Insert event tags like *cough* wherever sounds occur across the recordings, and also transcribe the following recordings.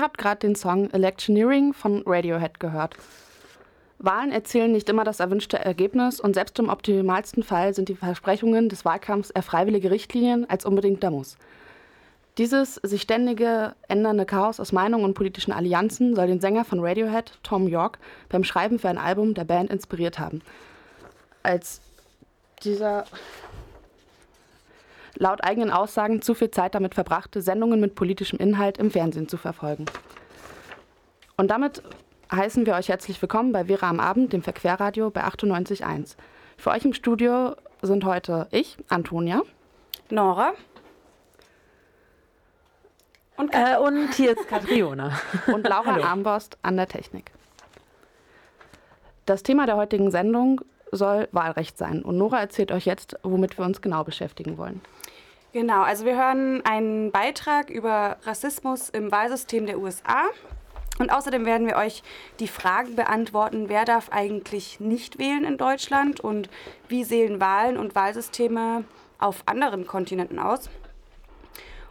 Ihr habt gerade den Song Electioneering von Radiohead gehört. Wahlen erzielen nicht immer das erwünschte Ergebnis und selbst im optimalsten Fall sind die Versprechungen des Wahlkampfs eher freiwillige Richtlinien als unbedingter Muss. Dieses sich ständige ändernde Chaos aus Meinungen und politischen Allianzen soll den Sänger von Radiohead, Tom York, beim Schreiben für ein Album der Band inspiriert haben. Als dieser laut eigenen Aussagen zu viel Zeit damit verbrachte, Sendungen mit politischem Inhalt im Fernsehen zu verfolgen. Und damit heißen wir euch herzlich willkommen bei Vera am Abend, dem Verquerradio bei 98.1. Für euch im Studio sind heute ich, Antonia. Nora. Und, äh, und hier ist Katriona. *laughs* und Laura Armborst an der Technik. Das Thema der heutigen Sendung soll Wahlrecht sein. Und Nora erzählt euch jetzt, womit wir uns genau beschäftigen wollen. Genau, also wir hören einen Beitrag über Rassismus im Wahlsystem der USA. Und außerdem werden wir euch die Fragen beantworten, wer darf eigentlich nicht wählen in Deutschland und wie sehen Wahlen und Wahlsysteme auf anderen Kontinenten aus.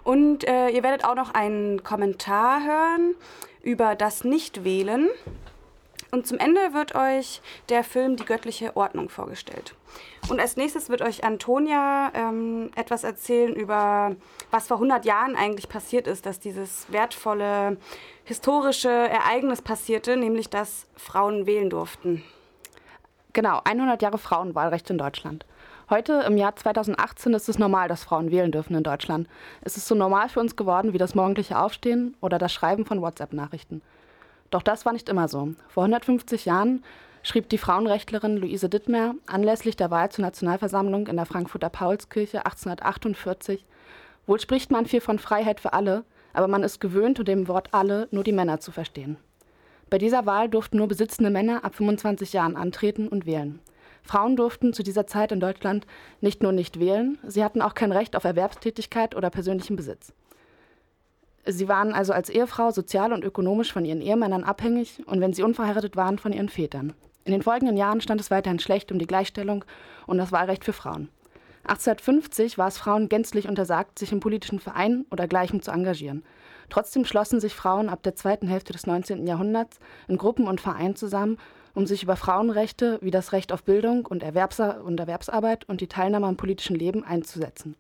Und äh, ihr werdet auch noch einen Kommentar hören über das Nichtwählen. Und zum Ende wird euch der Film Die göttliche Ordnung vorgestellt. Und als nächstes wird euch Antonia ähm, etwas erzählen über, was vor 100 Jahren eigentlich passiert ist, dass dieses wertvolle historische Ereignis passierte, nämlich dass Frauen wählen durften. Genau, 100 Jahre Frauenwahlrecht in Deutschland. Heute im Jahr 2018 ist es normal, dass Frauen wählen dürfen in Deutschland. Es ist so normal für uns geworden wie das morgendliche Aufstehen oder das Schreiben von WhatsApp-Nachrichten. Doch das war nicht immer so. Vor 150 Jahren schrieb die Frauenrechtlerin Luise Dittmer anlässlich der Wahl zur Nationalversammlung in der Frankfurter Paulskirche 1848, wohl spricht man viel von Freiheit für alle, aber man ist gewöhnt, unter dem Wort alle nur die Männer zu verstehen. Bei dieser Wahl durften nur besitzende Männer ab 25 Jahren antreten und wählen. Frauen durften zu dieser Zeit in Deutschland nicht nur nicht wählen, sie hatten auch kein Recht auf Erwerbstätigkeit oder persönlichen Besitz. Sie waren also als Ehefrau sozial und ökonomisch von ihren Ehemännern abhängig und wenn sie unverheiratet waren, von ihren Vätern. In den folgenden Jahren stand es weiterhin schlecht um die Gleichstellung und das Wahlrecht für Frauen. 1850 war es Frauen gänzlich untersagt, sich im politischen Verein oder Gleichem zu engagieren. Trotzdem schlossen sich Frauen ab der zweiten Hälfte des 19. Jahrhunderts in Gruppen und Vereinen zusammen, um sich über Frauenrechte wie das Recht auf Bildung und, Erwerbsar und Erwerbsarbeit und die Teilnahme am politischen Leben einzusetzen.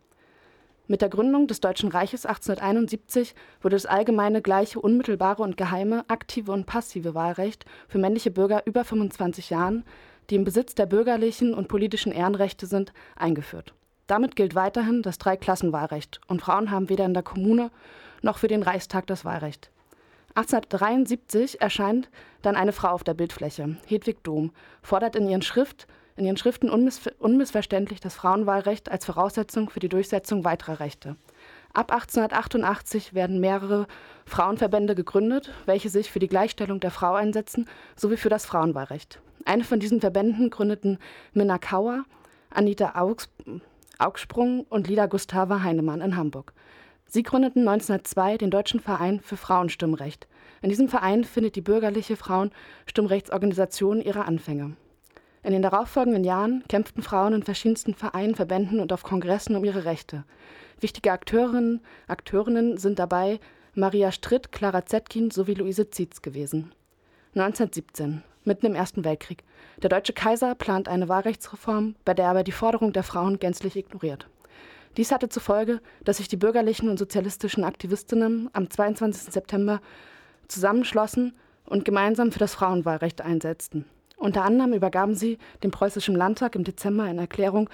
Mit der Gründung des Deutschen Reiches 1871 wurde das allgemeine, gleiche, unmittelbare und geheime, aktive und passive Wahlrecht für männliche Bürger über 25 Jahren, die im Besitz der bürgerlichen und politischen Ehrenrechte sind, eingeführt. Damit gilt weiterhin das Dreiklassenwahlrecht und Frauen haben weder in der Kommune noch für den Reichstag das Wahlrecht. 1873 erscheint dann eine Frau auf der Bildfläche, Hedwig Dom, fordert in ihren Schrift in ihren Schriften unmiss unmissverständlich das Frauenwahlrecht als Voraussetzung für die Durchsetzung weiterer Rechte. Ab 1888 werden mehrere Frauenverbände gegründet, welche sich für die Gleichstellung der Frau einsetzen sowie für das Frauenwahlrecht. Eine von diesen Verbänden gründeten Minna Kauer, Anita Augs Augsprung und Lida Gustava Heinemann in Hamburg. Sie gründeten 1902 den Deutschen Verein für Frauenstimmrecht. In diesem Verein findet die bürgerliche Frauenstimmrechtsorganisation ihre Anfänge. In den darauffolgenden Jahren kämpften Frauen in verschiedensten Vereinen, Verbänden und auf Kongressen um ihre Rechte. Wichtige Akteurinnen, Akteurinnen sind dabei Maria Stritt, Clara Zetkin sowie Luise Zietz gewesen. 1917, mitten im Ersten Weltkrieg. Der deutsche Kaiser plant eine Wahlrechtsreform, bei der aber die Forderung der Frauen gänzlich ignoriert. Dies hatte zur Folge, dass sich die bürgerlichen und sozialistischen Aktivistinnen am 22. September zusammenschlossen und gemeinsam für das Frauenwahlrecht einsetzten. Unter anderem übergaben sie dem Preußischen Landtag im Dezember eine Erklärung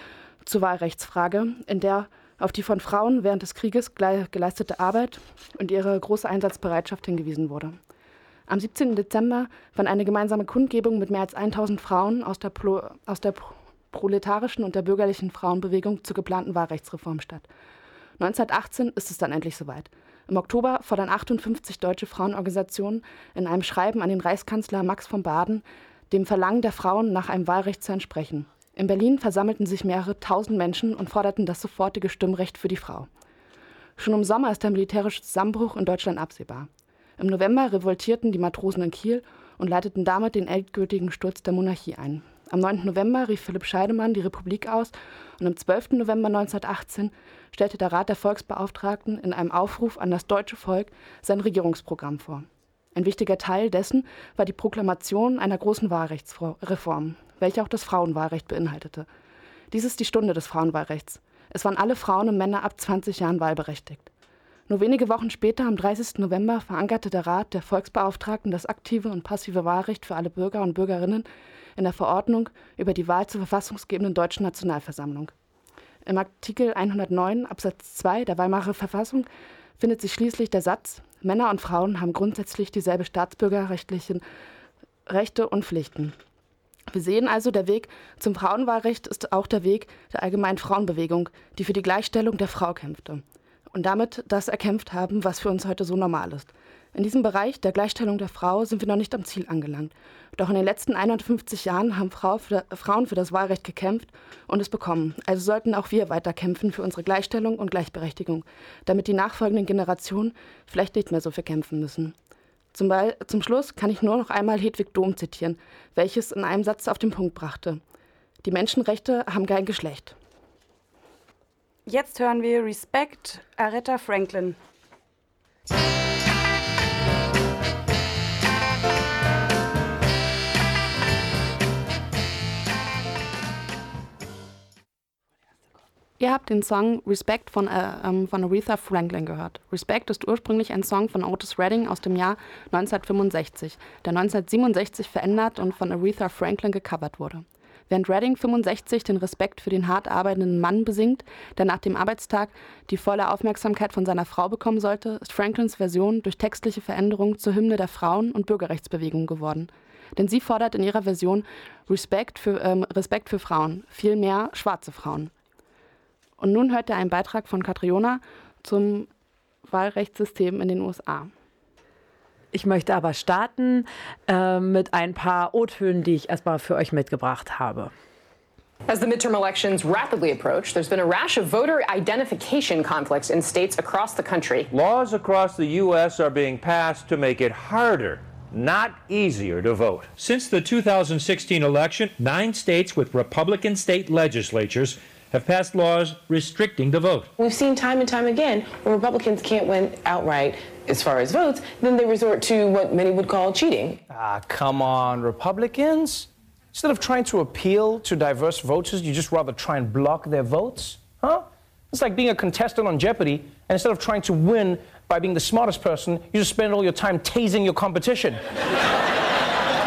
zur Wahlrechtsfrage, in der auf die von Frauen während des Krieges geleistete Arbeit und ihre große Einsatzbereitschaft hingewiesen wurde. Am 17. Dezember fand eine gemeinsame Kundgebung mit mehr als 1000 Frauen aus der, Pro aus der proletarischen und der bürgerlichen Frauenbewegung zur geplanten Wahlrechtsreform statt. 1918 ist es dann endlich soweit. Im Oktober fordern 58 deutsche Frauenorganisationen in einem Schreiben an den Reichskanzler Max von Baden dem Verlangen der Frauen nach einem Wahlrecht zu entsprechen. In Berlin versammelten sich mehrere tausend Menschen und forderten das sofortige Stimmrecht für die Frau. Schon im Sommer ist der militärische Zusammenbruch in Deutschland absehbar. Im November revoltierten die Matrosen in Kiel und leiteten damit den endgültigen Sturz der Monarchie ein. Am 9. November rief Philipp Scheidemann die Republik aus und am 12. November 1918 stellte der Rat der Volksbeauftragten in einem Aufruf an das deutsche Volk sein Regierungsprogramm vor. Ein wichtiger Teil dessen war die Proklamation einer großen Wahlrechtsreform, welche auch das Frauenwahlrecht beinhaltete. Dies ist die Stunde des Frauenwahlrechts. Es waren alle Frauen und Männer ab 20 Jahren wahlberechtigt. Nur wenige Wochen später, am 30. November, verankerte der Rat der Volksbeauftragten das aktive und passive Wahlrecht für alle Bürger und Bürgerinnen in der Verordnung über die Wahl zur verfassungsgebenden Deutschen Nationalversammlung. Im Artikel 109 Absatz 2 der Weimarer Verfassung findet sich schließlich der Satz, Männer und Frauen haben grundsätzlich dieselbe staatsbürgerrechtlichen Rechte und Pflichten. Wir sehen also, der Weg zum Frauenwahlrecht ist auch der Weg der allgemeinen Frauenbewegung, die für die Gleichstellung der Frau kämpfte und damit das erkämpft haben, was für uns heute so normal ist. In diesem Bereich der Gleichstellung der Frau sind wir noch nicht am Ziel angelangt. Doch in den letzten 51 Jahren haben Frau für, Frauen für das Wahlrecht gekämpft und es bekommen. Also sollten auch wir weiter kämpfen für unsere Gleichstellung und Gleichberechtigung, damit die nachfolgenden Generationen vielleicht nicht mehr so viel kämpfen müssen. Zum, Be zum Schluss kann ich nur noch einmal Hedwig Dohm zitieren, welches in einem Satz auf den Punkt brachte. Die Menschenrechte haben kein Geschlecht. Jetzt hören wir Respect Aretha Franklin. Ihr habt den Song Respect von, äh, ähm, von Aretha Franklin gehört. Respect ist ursprünglich ein Song von Otis Redding aus dem Jahr 1965, der 1967 verändert und von Aretha Franklin gecovert wurde. Während Redding 65 den Respekt für den hart arbeitenden Mann besingt, der nach dem Arbeitstag die volle Aufmerksamkeit von seiner Frau bekommen sollte, ist Franklins Version durch textliche Veränderung zur Hymne der Frauen- und Bürgerrechtsbewegung geworden. Denn sie fordert in ihrer Version Respekt für, ähm, Respekt für Frauen, vielmehr schwarze Frauen. Und nun hört ihr einen Beitrag von Katriona zum Wahlrechtssystem in den USA. Ich möchte aber starten äh, mit ein paar O-Tönen, die ich erstmal für euch mitgebracht habe. As the midterm elections rapidly approach, there's been a rash of voter identification conflicts in states across the country. Laws across the U.S. are being passed to make it harder, not easier, to vote. Since the 2016 election, nine states with Republican state legislatures have passed laws restricting the vote. We've seen time and time again when Republicans can't win outright as far as votes, then they resort to what many would call cheating. Ah, come on, Republicans. Instead of trying to appeal to diverse voters, you just rather try and block their votes? Huh? It's like being a contestant on Jeopardy, and instead of trying to win by being the smartest person, you just spend all your time tasing your competition. *laughs*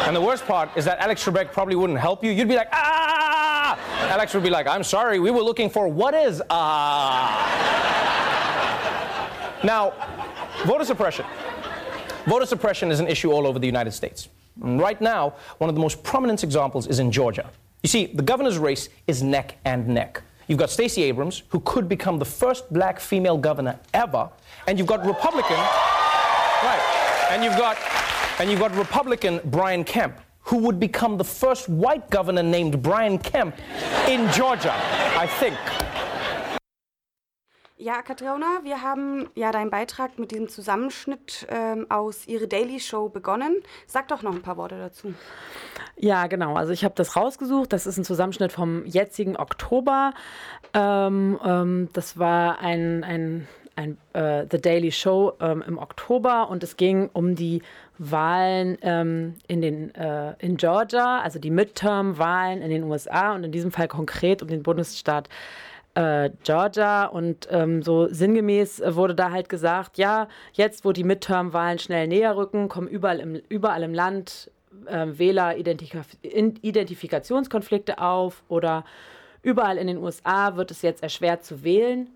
and the worst part is that Alex Trebek probably wouldn't help you. You'd be like, ah! Alex would be like, I'm sorry, we were looking for what is ah? now, voter suppression. Voter suppression is an issue all over the United States. And right now, one of the most prominent examples is in Georgia. You see, the governor's race is neck and neck. You've got Stacey Abrams, who could become the first black female governor ever, and you've got Republican, right? And you've got, and you've got Republican Brian Kemp, who would become the first white governor named Brian Kemp in Georgia, I think. Ja, Katriona, wir haben ja deinen Beitrag mit diesem Zusammenschnitt ähm, aus Ihre Daily Show begonnen. Sag doch noch ein paar Worte dazu. Ja, genau. Also ich habe das rausgesucht. Das ist ein Zusammenschnitt vom jetzigen Oktober. Ähm, ähm, das war ein, ein, ein äh, The Daily Show ähm, im Oktober und es ging um die Wahlen ähm, in, den, äh, in Georgia, also die Midterm-Wahlen in den USA und in diesem Fall konkret um den Bundesstaat äh, Georgia und ähm, so sinngemäß wurde da halt gesagt, ja, jetzt wo die Midterm-Wahlen schnell näher rücken, kommen überall im, überall im Land äh, Wähler-Identifikationskonflikte auf oder überall in den USA wird es jetzt erschwert zu wählen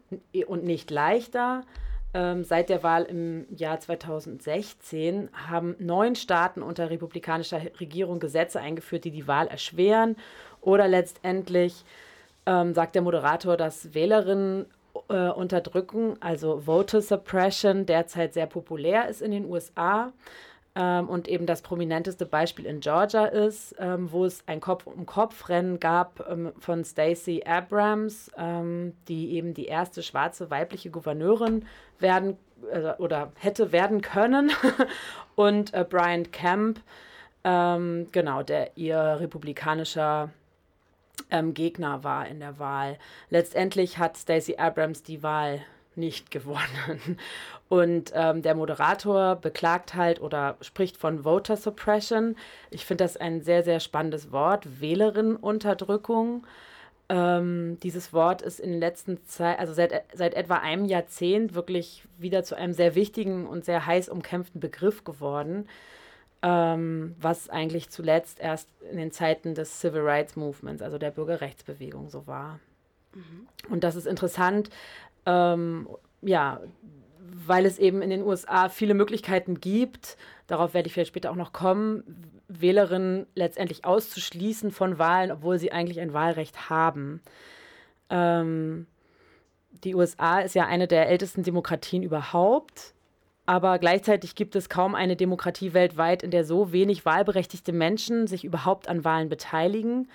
und nicht leichter. Ähm, seit der Wahl im Jahr 2016 haben neun Staaten unter republikanischer Regierung Gesetze eingeführt, die die Wahl erschweren oder letztendlich ähm, sagt der Moderator, dass Wählerinnen äh, Unterdrückung, also Voter Suppression, derzeit sehr populär ist in den USA. Ähm, und eben das prominenteste Beispiel in Georgia ist, ähm, wo es ein Kopf-um-Kopf-Rennen gab ähm, von Stacey Abrams, ähm, die eben die erste schwarze weibliche Gouverneurin werden äh, oder hätte werden können, *laughs* und äh, Brian Kemp, ähm, genau, der ihr republikanischer ähm, Gegner war in der Wahl. Letztendlich hat Stacey Abrams die Wahl nicht gewonnen. Und ähm, der Moderator beklagt halt oder spricht von Voter Suppression. Ich finde das ein sehr, sehr spannendes Wort. Wählerinnenunterdrückung. Ähm, dieses Wort ist in den letzten Zeit, also seit, seit etwa einem Jahrzehnt, wirklich wieder zu einem sehr wichtigen und sehr heiß umkämpften Begriff geworden, ähm, was eigentlich zuletzt erst in den Zeiten des Civil Rights Movements, also der Bürgerrechtsbewegung, so war. Mhm. Und das ist interessant, ähm, ja, weil es eben in den USA viele Möglichkeiten gibt, darauf werde ich vielleicht später auch noch kommen, Wählerinnen letztendlich auszuschließen von Wahlen, obwohl sie eigentlich ein Wahlrecht haben. Ähm, die USA ist ja eine der ältesten Demokratien überhaupt, aber gleichzeitig gibt es kaum eine Demokratie weltweit, in der so wenig wahlberechtigte Menschen sich überhaupt an Wahlen beteiligen.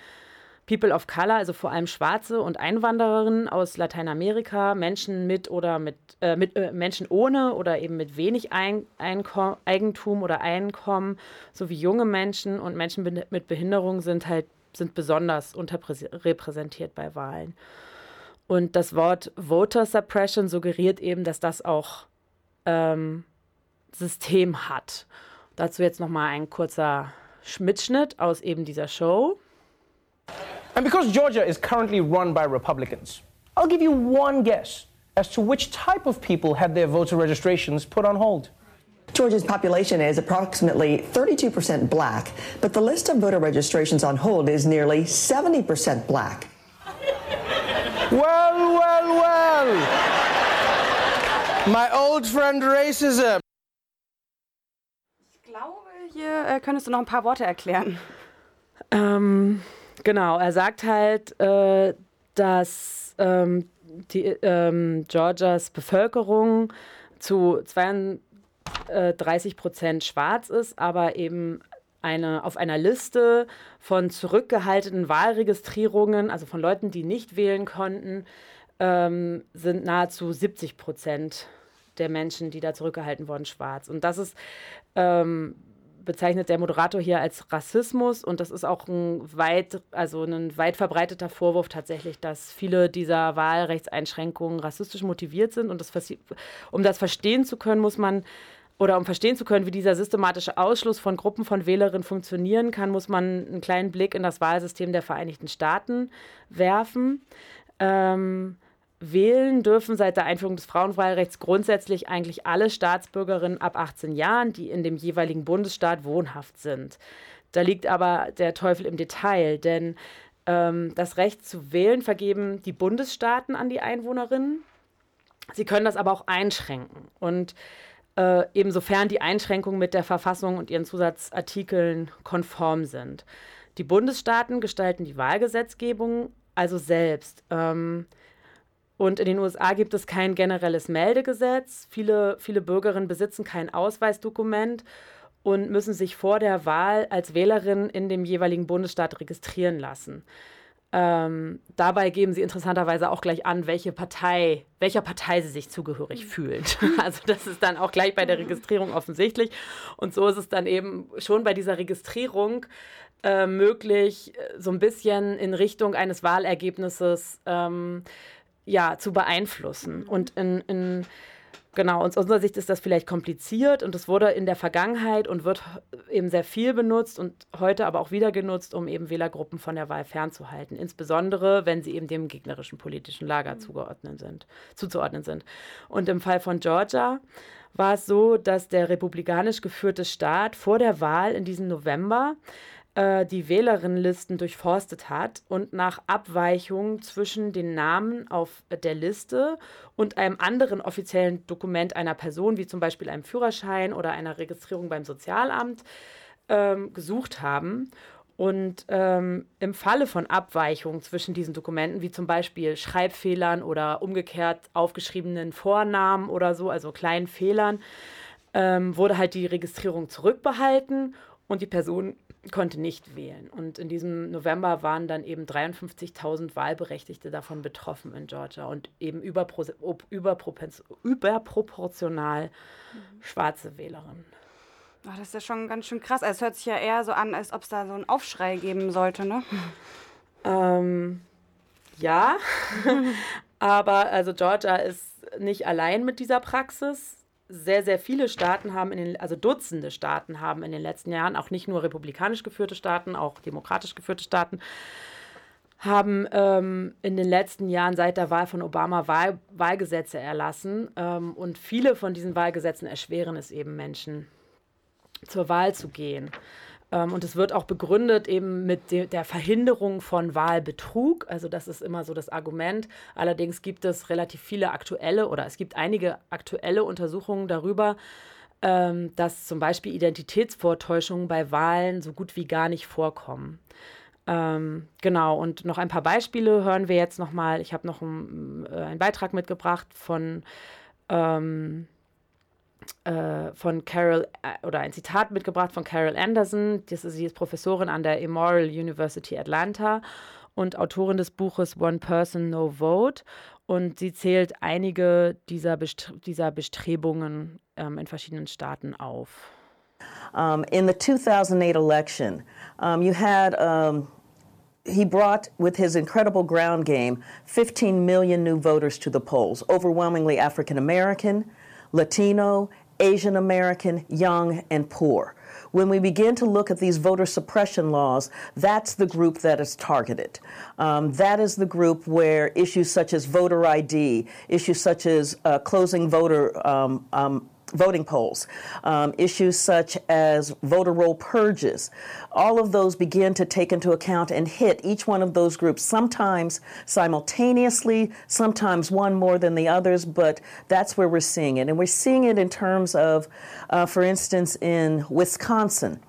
People of Color, also vor allem Schwarze und Einwandererinnen aus Lateinamerika, Menschen mit oder mit, äh, mit äh, Menschen ohne oder eben mit wenig Ein Einkom Eigentum oder Einkommen, sowie junge Menschen und Menschen mit Behinderung sind halt sind besonders unterrepräsentiert bei Wahlen. Und das Wort Voter Suppression suggeriert eben, dass das auch ähm, System hat. Dazu jetzt noch mal ein kurzer Mitschnitt aus eben dieser Show. And because Georgia is currently run by Republicans, I'll give you one guess as to which type of people had their voter registrations put on hold. Georgia's population is approximately 32% black, but the list of voter registrations on hold is nearly 70% black. Well, well, well. My old friend racism. Ich glaube, hier äh, könntest du noch ein paar Worte erklären. Ähm, Genau, er sagt halt, äh, dass ähm, die, ähm, Georgias Bevölkerung zu 32 Prozent schwarz ist, aber eben eine, auf einer Liste von zurückgehaltenen Wahlregistrierungen, also von Leuten, die nicht wählen konnten, ähm, sind nahezu 70 Prozent der Menschen, die da zurückgehalten wurden, schwarz. Und das ist ähm, bezeichnet der Moderator hier als Rassismus und das ist auch ein weit, also ein weit verbreiteter Vorwurf tatsächlich, dass viele dieser Wahlrechtseinschränkungen rassistisch motiviert sind und das, um das verstehen zu können, muss man oder um verstehen zu können, wie dieser systematische Ausschluss von Gruppen von Wählerinnen funktionieren kann, muss man einen kleinen Blick in das Wahlsystem der Vereinigten Staaten werfen. Ähm, Wählen dürfen seit der Einführung des Frauenwahlrechts grundsätzlich eigentlich alle Staatsbürgerinnen ab 18 Jahren, die in dem jeweiligen Bundesstaat wohnhaft sind. Da liegt aber der Teufel im Detail, denn ähm, das Recht zu wählen vergeben die Bundesstaaten an die Einwohnerinnen. Sie können das aber auch einschränken. Und äh, ebensofern die Einschränkungen mit der Verfassung und ihren Zusatzartikeln konform sind. Die Bundesstaaten gestalten die Wahlgesetzgebung also selbst. Ähm, und in den USA gibt es kein generelles Meldegesetz. Viele, viele Bürgerinnen besitzen kein Ausweisdokument und müssen sich vor der Wahl als Wählerin in dem jeweiligen Bundesstaat registrieren lassen. Ähm, dabei geben sie interessanterweise auch gleich an, welche Partei, welcher Partei sie sich zugehörig fühlen. *laughs* Also das ist dann auch gleich bei der Registrierung offensichtlich. Und so ist es dann eben schon bei dieser Registrierung äh, möglich, so ein bisschen in Richtung eines Wahlergebnisses ähm, ja, zu beeinflussen. Und in, in Genau, aus unserer Sicht ist das vielleicht kompliziert und es wurde in der Vergangenheit und wird eben sehr viel benutzt und heute aber auch wieder genutzt, um eben Wählergruppen von der Wahl fernzuhalten. Insbesondere, wenn sie eben dem gegnerischen politischen Lager mhm. zugeordnet sind, zuzuordnen sind. Und im Fall von Georgia war es so, dass der republikanisch geführte Staat vor der Wahl in diesem November äh, die Wählerinnenlisten durchforstet hat und nach Abweichungen zwischen den Namen auf der Liste und einem anderen offiziellen Dokument einer Person, wie zum Beispiel einem Führerschein oder einer Registrierung beim Sozialamt, ähm, gesucht haben. Und ähm, im Falle von Abweichungen zwischen diesen Dokumenten, wie zum Beispiel Schreibfehlern oder umgekehrt aufgeschriebenen Vornamen oder so, also kleinen Fehlern, ähm, wurde halt die Registrierung zurückbehalten und die Person konnte nicht wählen. Und in diesem November waren dann eben 53.000 Wahlberechtigte davon betroffen in Georgia und eben überpro überproportional mhm. schwarze Wählerinnen. Oh, das ist ja schon ganz schön krass. Also es hört sich ja eher so an, als ob es da so einen Aufschrei geben sollte, ne? Ähm, ja, *laughs* *laughs* aber also Georgia ist nicht allein mit dieser Praxis. Sehr, sehr viele Staaten haben in den, also Dutzende Staaten haben in den letzten Jahren, auch nicht nur republikanisch geführte Staaten, auch demokratisch geführte Staaten, haben ähm, in den letzten Jahren seit der Wahl von Obama Wahl, Wahlgesetze erlassen. Ähm, und viele von diesen Wahlgesetzen erschweren es eben Menschen, zur Wahl zu gehen. Ähm, und es wird auch begründet eben mit de der Verhinderung von Wahlbetrug. Also das ist immer so das Argument. Allerdings gibt es relativ viele aktuelle oder es gibt einige aktuelle Untersuchungen darüber, ähm, dass zum Beispiel Identitätsvortäuschungen bei Wahlen so gut wie gar nicht vorkommen. Ähm, genau, und noch ein paar Beispiele hören wir jetzt nochmal. Ich habe noch äh, einen Beitrag mitgebracht von ähm, äh, von Carol äh, oder ein Zitat mitgebracht von Carol Anderson. Das ist, sie ist Professorin an der Immoral University Atlanta und Autorin des Buches One Person, No Vote. Und sie zählt einige dieser, Bestre dieser Bestrebungen ähm, in verschiedenen Staaten auf. Um, in the 2008 election, um, you had um, he brought, with his incredible ground game, 15 million new voters to the polls, overwhelmingly African American, Latino, Asian American, young, and poor. When we begin to look at these voter suppression laws, that's the group that is targeted. Um, that is the group where issues such as voter ID, issues such as uh, closing voter um, um, voting polls, um, issues such as voter roll purges, all of those begin to take into account and hit each one of those groups, sometimes simultaneously, sometimes one more than the others, but that's where we're seeing it. And we're seeing it in terms of, uh, for instance, in Wisconsin,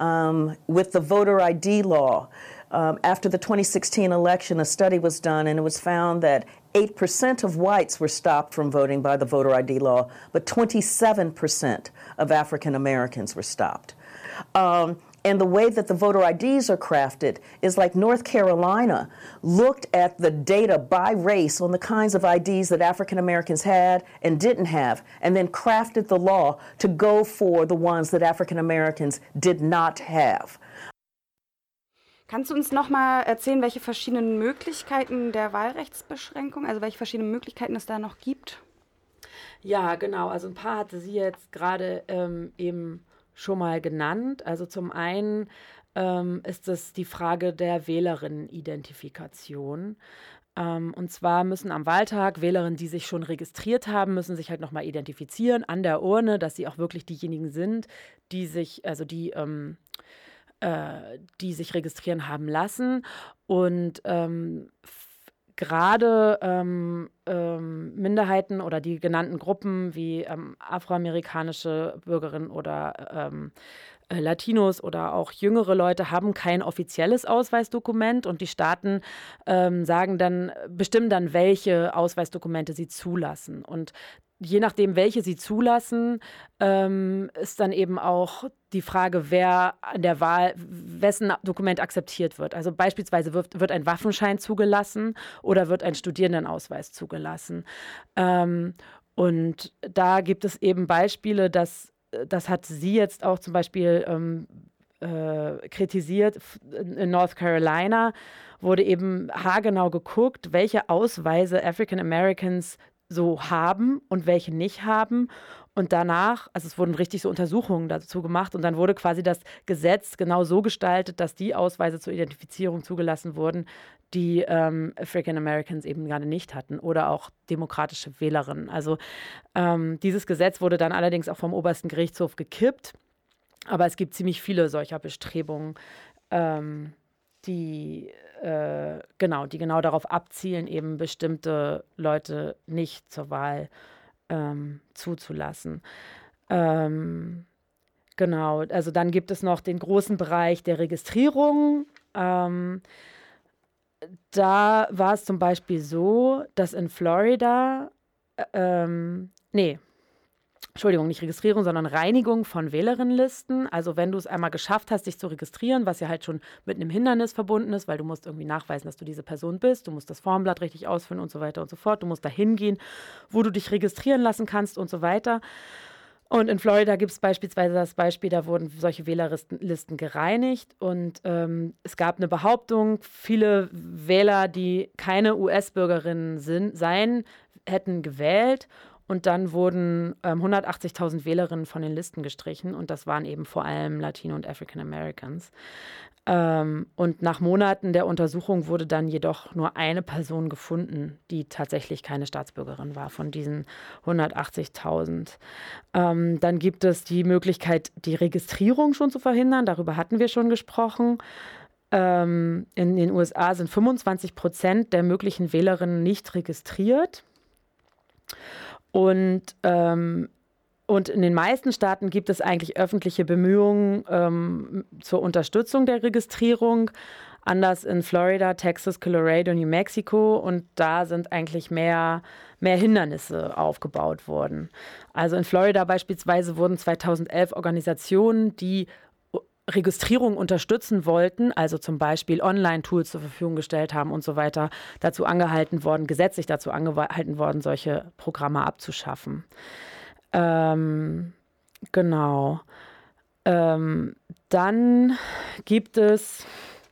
um, with the voter ID law. Um, after the 2016 election, a study was done, and it was found that 8% of whites were stopped from voting by the voter ID law, but 27% of African Americans were stopped. Um, and the way that the voter IDs are crafted is like North Carolina looked at the data by race on the kinds of IDs that African Americans had and didn't have, and then crafted the law to go for the ones that African Americans did not have. Kannst du uns noch mal erzählen, welche verschiedenen Möglichkeiten der Wahlrechtsbeschränkung, also welche verschiedenen Möglichkeiten es da noch gibt? Ja, genau. Also ein paar hatte sie jetzt gerade ähm, eben schon mal genannt. Also zum einen ähm, ist es die Frage der Wählerinnenidentifikation. Ähm, und zwar müssen am Wahltag Wählerinnen, die sich schon registriert haben, müssen sich halt nochmal identifizieren an der Urne, dass sie auch wirklich diejenigen sind, die sich, also die ähm, äh, die sich registrieren haben lassen. Und ähm, gerade ähm, ähm, Minderheiten oder die genannten Gruppen wie ähm, afroamerikanische Bürgerinnen oder ähm, äh, Latinos oder auch jüngere Leute haben kein offizielles Ausweisdokument und die Staaten ähm, sagen dann, bestimmen dann, welche Ausweisdokumente sie zulassen. Und je nachdem, welche sie zulassen, ähm, ist dann eben auch die Frage, wer an der Wahl, wessen Dokument akzeptiert wird. Also beispielsweise wird, wird ein Waffenschein zugelassen oder wird ein Studierendenausweis zugelassen. Ähm, und da gibt es eben Beispiele, dass das hat sie jetzt auch zum Beispiel ähm, äh, kritisiert. In North Carolina wurde eben haargenau geguckt, welche Ausweise African Americans so haben und welche nicht haben. Und danach, also es wurden richtig so Untersuchungen dazu gemacht und dann wurde quasi das Gesetz genau so gestaltet, dass die Ausweise zur Identifizierung zugelassen wurden, die ähm, African Americans eben gerade nicht hatten oder auch demokratische Wählerinnen. Also ähm, dieses Gesetz wurde dann allerdings auch vom obersten Gerichtshof gekippt, aber es gibt ziemlich viele solcher Bestrebungen, ähm, die äh, genau, die genau darauf abzielen, eben bestimmte Leute nicht zur Wahl ähm, zuzulassen. Ähm, genau, also dann gibt es noch den großen Bereich der Registrierung. Ähm, da war es zum Beispiel so, dass in Florida, äh, ähm, nee, Entschuldigung, nicht Registrierung, sondern Reinigung von Wählerinnenlisten. Also wenn du es einmal geschafft hast, dich zu registrieren, was ja halt schon mit einem Hindernis verbunden ist, weil du musst irgendwie nachweisen, dass du diese Person bist, du musst das Formblatt richtig ausfüllen und so weiter und so fort. Du musst da hingehen, wo du dich registrieren lassen kannst und so weiter. Und in Florida gibt es beispielsweise das Beispiel, da wurden solche Wählerlisten gereinigt und ähm, es gab eine Behauptung, viele Wähler, die keine US-Bürgerinnen seien, hätten gewählt und dann wurden ähm, 180.000 Wählerinnen von den Listen gestrichen und das waren eben vor allem Latino und African Americans. Ähm, und nach Monaten der Untersuchung wurde dann jedoch nur eine Person gefunden, die tatsächlich keine Staatsbürgerin war von diesen 180.000. Ähm, dann gibt es die Möglichkeit, die Registrierung schon zu verhindern. Darüber hatten wir schon gesprochen. Ähm, in den USA sind 25 Prozent der möglichen Wählerinnen nicht registriert. Und, ähm, und in den meisten Staaten gibt es eigentlich öffentliche Bemühungen ähm, zur Unterstützung der Registrierung. Anders in Florida, Texas, Colorado, New Mexico. Und da sind eigentlich mehr, mehr Hindernisse aufgebaut worden. Also in Florida beispielsweise wurden 2011 Organisationen, die Registrierung unterstützen wollten, also zum Beispiel Online-Tools zur Verfügung gestellt haben und so weiter, dazu angehalten worden, gesetzlich dazu angehalten worden, solche Programme abzuschaffen. Ähm, genau. Ähm, dann gibt es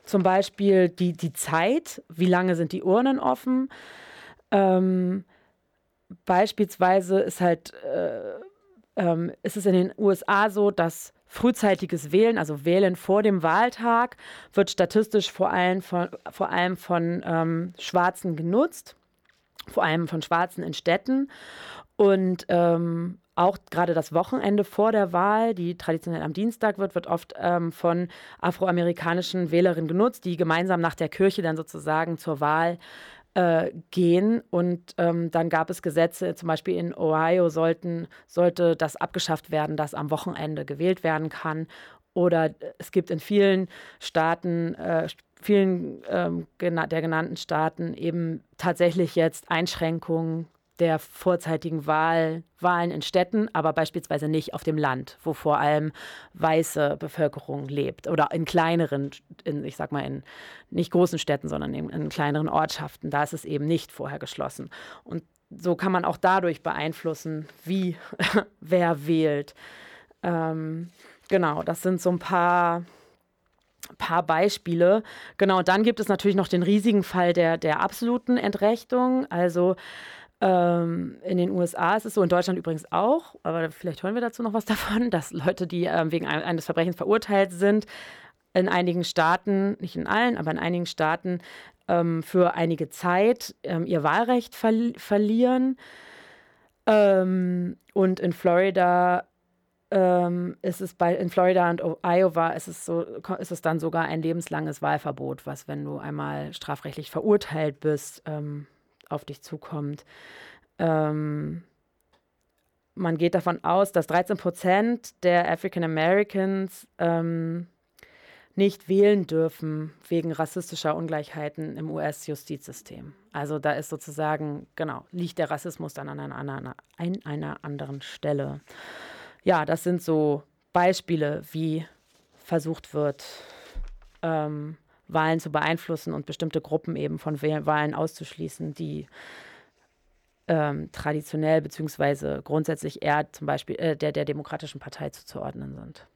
zum Beispiel die, die Zeit, wie lange sind die Urnen offen. Ähm, beispielsweise ist halt, äh, ähm, ist es in den USA so, dass frühzeitiges Wählen, also Wählen vor dem Wahltag, wird statistisch vor allem von, vor allem von ähm, Schwarzen genutzt, vor allem von Schwarzen in Städten. Und ähm, auch gerade das Wochenende vor der Wahl, die traditionell am Dienstag wird, wird oft ähm, von afroamerikanischen Wählerinnen genutzt, die gemeinsam nach der Kirche dann sozusagen zur Wahl äh, gehen. Und ähm, dann gab es Gesetze, zum Beispiel in Ohio sollten, sollte das abgeschafft werden, dass am Wochenende gewählt werden kann. Oder es gibt in vielen Staaten, äh, vielen ähm, der genannten Staaten eben tatsächlich jetzt Einschränkungen der vorzeitigen Wahl, Wahlen in Städten, aber beispielsweise nicht auf dem Land, wo vor allem weiße Bevölkerung lebt oder in kleineren, in, ich sag mal in nicht großen Städten, sondern in, in kleineren Ortschaften. Da ist es eben nicht vorher geschlossen. Und so kann man auch dadurch beeinflussen, wie *laughs* wer wählt. Ähm, genau, das sind so ein paar paar Beispiele. Genau, dann gibt es natürlich noch den riesigen Fall der, der absoluten Entrechtung. Also ähm, in den USA ist es so, in Deutschland übrigens auch, aber vielleicht hören wir dazu noch was davon, *laughs* dass Leute, die ähm, wegen eines Verbrechens verurteilt sind, in einigen Staaten, nicht in allen, aber in einigen Staaten ähm, für einige Zeit ähm, ihr Wahlrecht verli verlieren. Ähm, und in Florida ähm, ist es bei in Florida und Iowa ist es so, ist es dann sogar ein lebenslanges Wahlverbot, was, wenn du einmal strafrechtlich verurteilt bist, ähm, auf dich zukommt. Ähm, man geht davon aus, dass 13 Prozent der African Americans ähm, nicht wählen dürfen wegen rassistischer Ungleichheiten im US-Justizsystem. Also da ist sozusagen, genau, liegt der Rassismus dann an einer, an einer anderen Stelle. Ja, das sind so Beispiele, wie versucht wird, ähm, Wahlen zu beeinflussen und bestimmte Gruppen eben von Wahlen auszuschließen, die ähm, traditionell bzw. grundsätzlich eher zum Beispiel äh, der, der Demokratischen Partei zuzuordnen sind.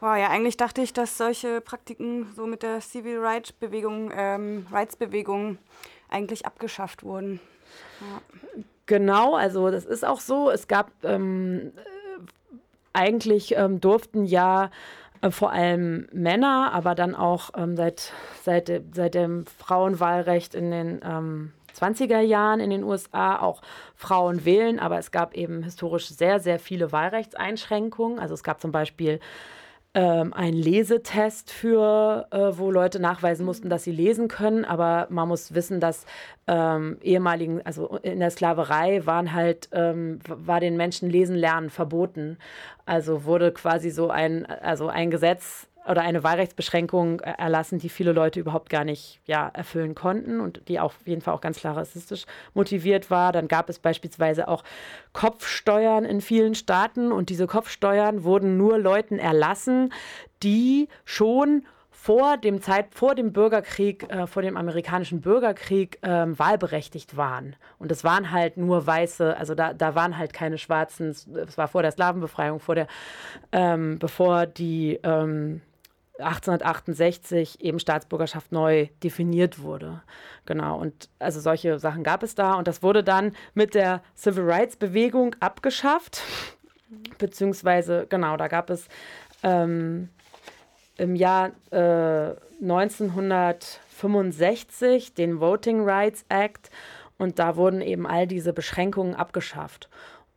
Wow, ja, eigentlich dachte ich, dass solche Praktiken so mit der Civil Rights Bewegung, ähm, Rights Bewegung eigentlich abgeschafft wurden. Ja. Genau, also das ist auch so. Es gab ähm, äh, eigentlich ähm, durften ja äh, vor allem Männer, aber dann auch ähm, seit, seit, seit dem Frauenwahlrecht in den ähm, 20er Jahren in den USA auch Frauen wählen, aber es gab eben historisch sehr, sehr viele Wahlrechtseinschränkungen. Also es gab zum Beispiel ähm, einen Lesetest für, äh, wo Leute nachweisen mussten, dass sie lesen können. Aber man muss wissen, dass ähm, ehemaligen, also in der Sklaverei waren halt, ähm, war den Menschen Lesen, Lernen verboten. Also wurde quasi so ein, also ein Gesetz oder eine Wahlrechtsbeschränkung äh, erlassen, die viele Leute überhaupt gar nicht ja, erfüllen konnten und die auf jeden Fall auch ganz klar rassistisch motiviert war. Dann gab es beispielsweise auch Kopfsteuern in vielen Staaten und diese Kopfsteuern wurden nur Leuten erlassen, die schon vor dem Zeit, vor dem Bürgerkrieg, äh, vor dem amerikanischen Bürgerkrieg ähm, wahlberechtigt waren. Und es waren halt nur Weiße, also da, da waren halt keine Schwarzen. Es war vor der Slawenbefreiung, vor der, ähm, bevor die ähm, 1868 eben Staatsbürgerschaft neu definiert wurde. Genau, und also solche Sachen gab es da und das wurde dann mit der Civil Rights Bewegung abgeschafft, beziehungsweise, genau, da gab es ähm, im Jahr äh, 1965 den Voting Rights Act und da wurden eben all diese Beschränkungen abgeschafft.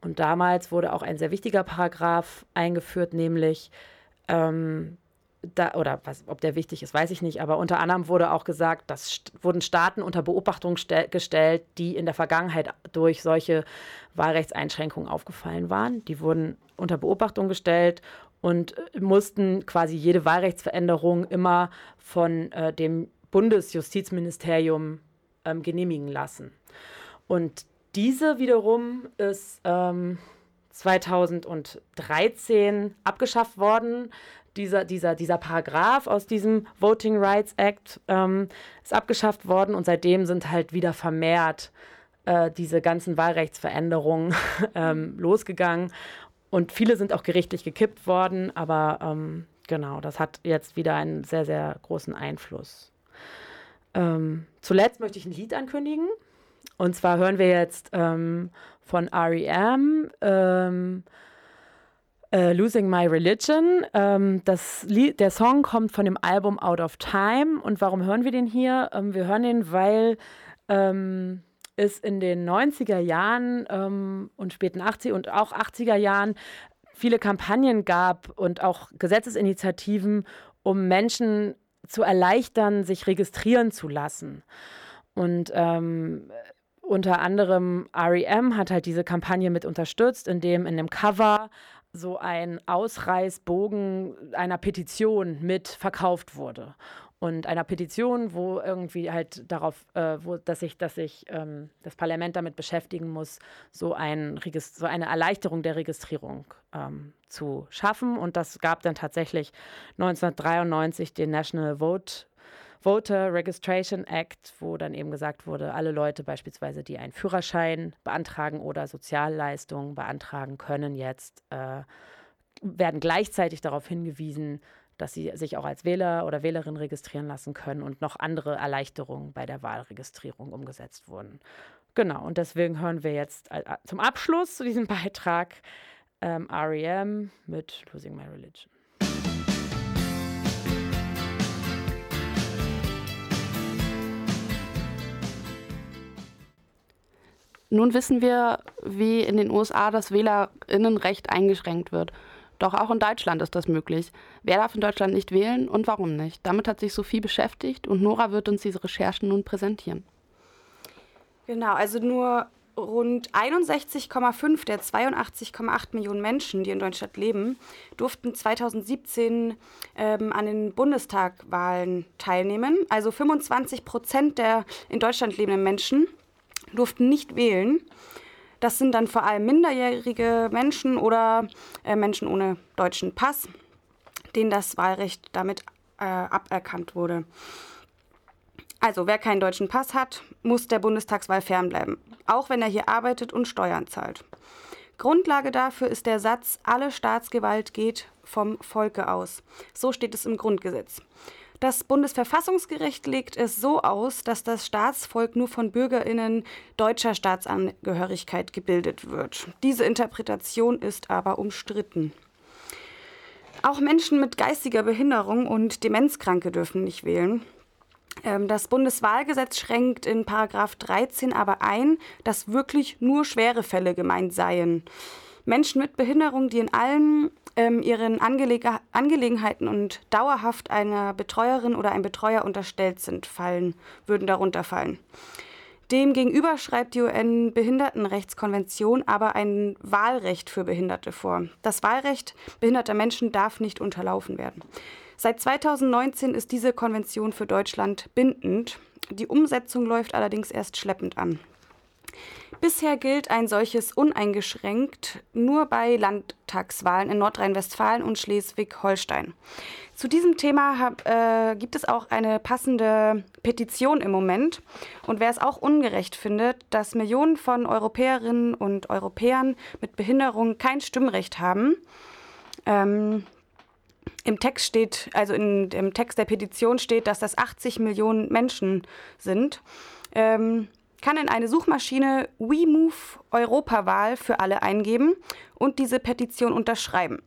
Und damals wurde auch ein sehr wichtiger Paragraph eingeführt, nämlich ähm, da, oder was, ob der wichtig ist, weiß ich nicht, aber unter anderem wurde auch gesagt, dass st wurden Staaten unter Beobachtung gestellt, die in der Vergangenheit durch solche Wahlrechtseinschränkungen aufgefallen waren. Die wurden unter Beobachtung gestellt und äh, mussten quasi jede Wahlrechtsveränderung immer von äh, dem Bundesjustizministerium ähm, genehmigen lassen. Und diese wiederum ist ähm, 2013 abgeschafft worden dieser, dieser, dieser Paragraph aus diesem Voting Rights Act ähm, ist abgeschafft worden und seitdem sind halt wieder vermehrt äh, diese ganzen Wahlrechtsveränderungen *laughs* ähm, losgegangen. Und viele sind auch gerichtlich gekippt worden, aber ähm, genau, das hat jetzt wieder einen sehr, sehr großen Einfluss. Ähm, zuletzt möchte ich ein Lied ankündigen. Und zwar hören wir jetzt ähm, von REM. Uh, Losing My Religion. Ähm, das der Song kommt von dem Album Out of Time. Und warum hören wir den hier? Ähm, wir hören den, weil ähm, es in den 90er Jahren ähm, und späten 80er und auch 80er Jahren viele Kampagnen gab und auch Gesetzesinitiativen, um Menschen zu erleichtern, sich registrieren zu lassen. Und ähm, unter anderem REM hat halt diese Kampagne mit unterstützt, indem in dem Cover so ein Ausreißbogen einer Petition mit verkauft wurde. Und einer Petition, wo irgendwie halt darauf, äh, wo, dass sich, dass sich ähm, das Parlament damit beschäftigen muss, so, ein so eine Erleichterung der Registrierung ähm, zu schaffen. Und das gab dann tatsächlich 1993 den National Vote Voter Registration Act, wo dann eben gesagt wurde, alle Leute beispielsweise, die einen Führerschein beantragen oder Sozialleistungen beantragen können, jetzt äh, werden gleichzeitig darauf hingewiesen, dass sie sich auch als Wähler oder Wählerin registrieren lassen können und noch andere Erleichterungen bei der Wahlregistrierung umgesetzt wurden. Genau, und deswegen hören wir jetzt äh, zum Abschluss zu diesem *laughs* Beitrag ähm, REM mit Losing My Religion. Nun wissen wir, wie in den USA das Wählerinnenrecht eingeschränkt wird. Doch auch in Deutschland ist das möglich. Wer darf in Deutschland nicht wählen und warum nicht? Damit hat sich Sophie beschäftigt und Nora wird uns diese Recherchen nun präsentieren. Genau, also nur rund 61,5 der 82,8 Millionen Menschen, die in Deutschland leben, durften 2017 ähm, an den Bundestagwahlen teilnehmen. Also 25 Prozent der in Deutschland lebenden Menschen durften nicht wählen. Das sind dann vor allem minderjährige Menschen oder äh, Menschen ohne deutschen Pass, denen das Wahlrecht damit äh, aberkannt wurde. Also wer keinen deutschen Pass hat, muss der Bundestagswahl fernbleiben, auch wenn er hier arbeitet und Steuern zahlt. Grundlage dafür ist der Satz, alle Staatsgewalt geht vom Volke aus. So steht es im Grundgesetz. Das Bundesverfassungsgericht legt es so aus, dass das Staatsvolk nur von Bürgerinnen deutscher Staatsangehörigkeit gebildet wird. Diese Interpretation ist aber umstritten. Auch Menschen mit geistiger Behinderung und Demenzkranke dürfen nicht wählen. Ähm, das Bundeswahlgesetz schränkt in Paragraph 13 aber ein, dass wirklich nur schwere Fälle gemeint seien. Menschen mit Behinderung, die in allen ähm, ihren Angeleg Angelegenheiten und dauerhaft einer Betreuerin oder einem Betreuer unterstellt sind, fallen, würden darunter fallen. Demgegenüber schreibt die UN-Behindertenrechtskonvention aber ein Wahlrecht für Behinderte vor. Das Wahlrecht behinderter Menschen darf nicht unterlaufen werden. Seit 2019 ist diese Konvention für Deutschland bindend. Die Umsetzung läuft allerdings erst schleppend an. Bisher gilt ein solches uneingeschränkt nur bei Landtagswahlen in Nordrhein-Westfalen und Schleswig-Holstein. Zu diesem Thema hab, äh, gibt es auch eine passende Petition im Moment. Und wer es auch ungerecht findet, dass Millionen von Europäerinnen und Europäern mit Behinderung kein Stimmrecht haben, ähm, im Text steht, also in, im Text der Petition steht, dass das 80 Millionen Menschen sind. Ähm, kann in eine Suchmaschine WeMove Europawahl für alle eingeben und diese Petition unterschreiben.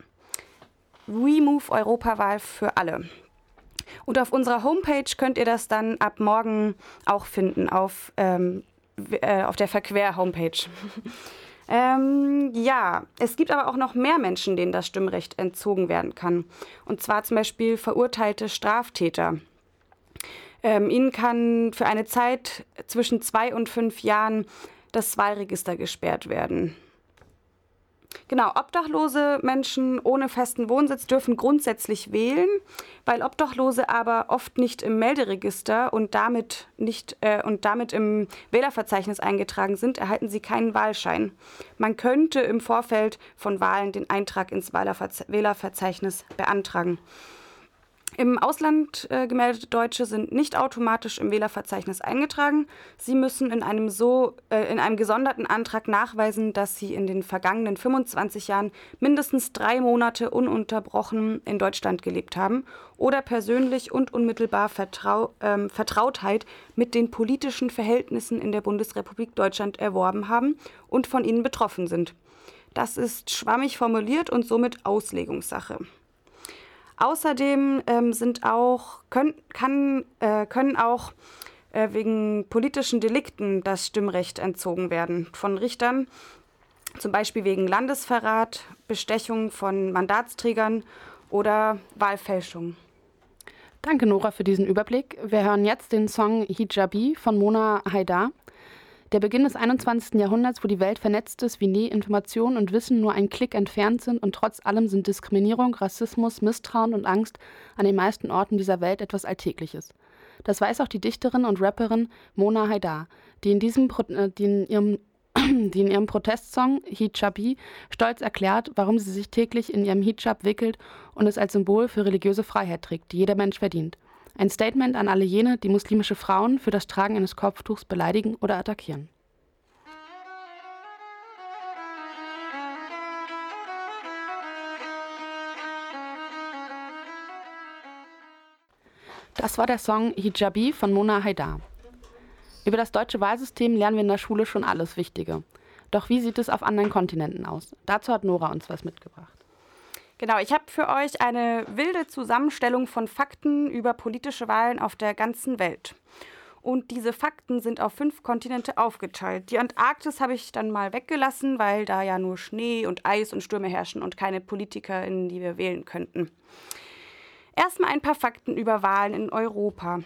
WeMove Europawahl für alle. Und auf unserer Homepage könnt ihr das dann ab morgen auch finden, auf, ähm, äh, auf der Verquer-Homepage. *laughs* ähm, ja, es gibt aber auch noch mehr Menschen, denen das Stimmrecht entzogen werden kann. Und zwar zum Beispiel verurteilte Straftäter. Ähm, ihnen kann für eine Zeit zwischen zwei und fünf Jahren das Wahlregister gesperrt werden. Genau, obdachlose Menschen ohne festen Wohnsitz dürfen grundsätzlich wählen, weil Obdachlose aber oft nicht im Melderegister und damit nicht äh, und damit im Wählerverzeichnis eingetragen sind, erhalten sie keinen Wahlschein. Man könnte im Vorfeld von Wahlen den Eintrag ins Wählerverzeichnis beantragen. Im Ausland äh, gemeldete Deutsche sind nicht automatisch im Wählerverzeichnis eingetragen. Sie müssen in einem, so, äh, in einem gesonderten Antrag nachweisen, dass sie in den vergangenen 25 Jahren mindestens drei Monate ununterbrochen in Deutschland gelebt haben oder persönlich und unmittelbar Vertrau äh, Vertrautheit mit den politischen Verhältnissen in der Bundesrepublik Deutschland erworben haben und von ihnen betroffen sind. Das ist schwammig formuliert und somit Auslegungssache. Außerdem ähm, sind auch, können, kann, äh, können auch äh, wegen politischen Delikten das Stimmrecht entzogen werden von Richtern, zum Beispiel wegen Landesverrat, Bestechung von Mandatsträgern oder Wahlfälschung. Danke, Nora, für diesen Überblick. Wir hören jetzt den Song Hijabi von Mona Haidar. Der Beginn des 21. Jahrhunderts, wo die Welt vernetzt ist, wie nie Information und Wissen nur ein Klick entfernt sind und trotz allem sind Diskriminierung, Rassismus, Misstrauen und Angst an den meisten Orten dieser Welt etwas Alltägliches. Das weiß auch die Dichterin und Rapperin Mona Haidar, die in, diesem Pro äh, die in ihrem *clears throat* die in ihrem Protestsong Hijabi stolz erklärt, warum sie sich täglich in ihrem Hijab wickelt und es als Symbol für religiöse Freiheit trägt, die jeder Mensch verdient. Ein Statement an alle jene, die muslimische Frauen für das Tragen eines Kopftuchs beleidigen oder attackieren. Das war der Song Hijabi von Mona Haidar. Über das deutsche Wahlsystem lernen wir in der Schule schon alles Wichtige. Doch wie sieht es auf anderen Kontinenten aus? Dazu hat Nora uns was mitgebracht. Genau, ich habe für euch eine wilde Zusammenstellung von Fakten über politische Wahlen auf der ganzen Welt. Und diese Fakten sind auf fünf Kontinente aufgeteilt. Die Antarktis habe ich dann mal weggelassen, weil da ja nur Schnee und Eis und Stürme herrschen und keine Politiker, in die wir wählen könnten. Erstmal ein paar Fakten über Wahlen in Europa.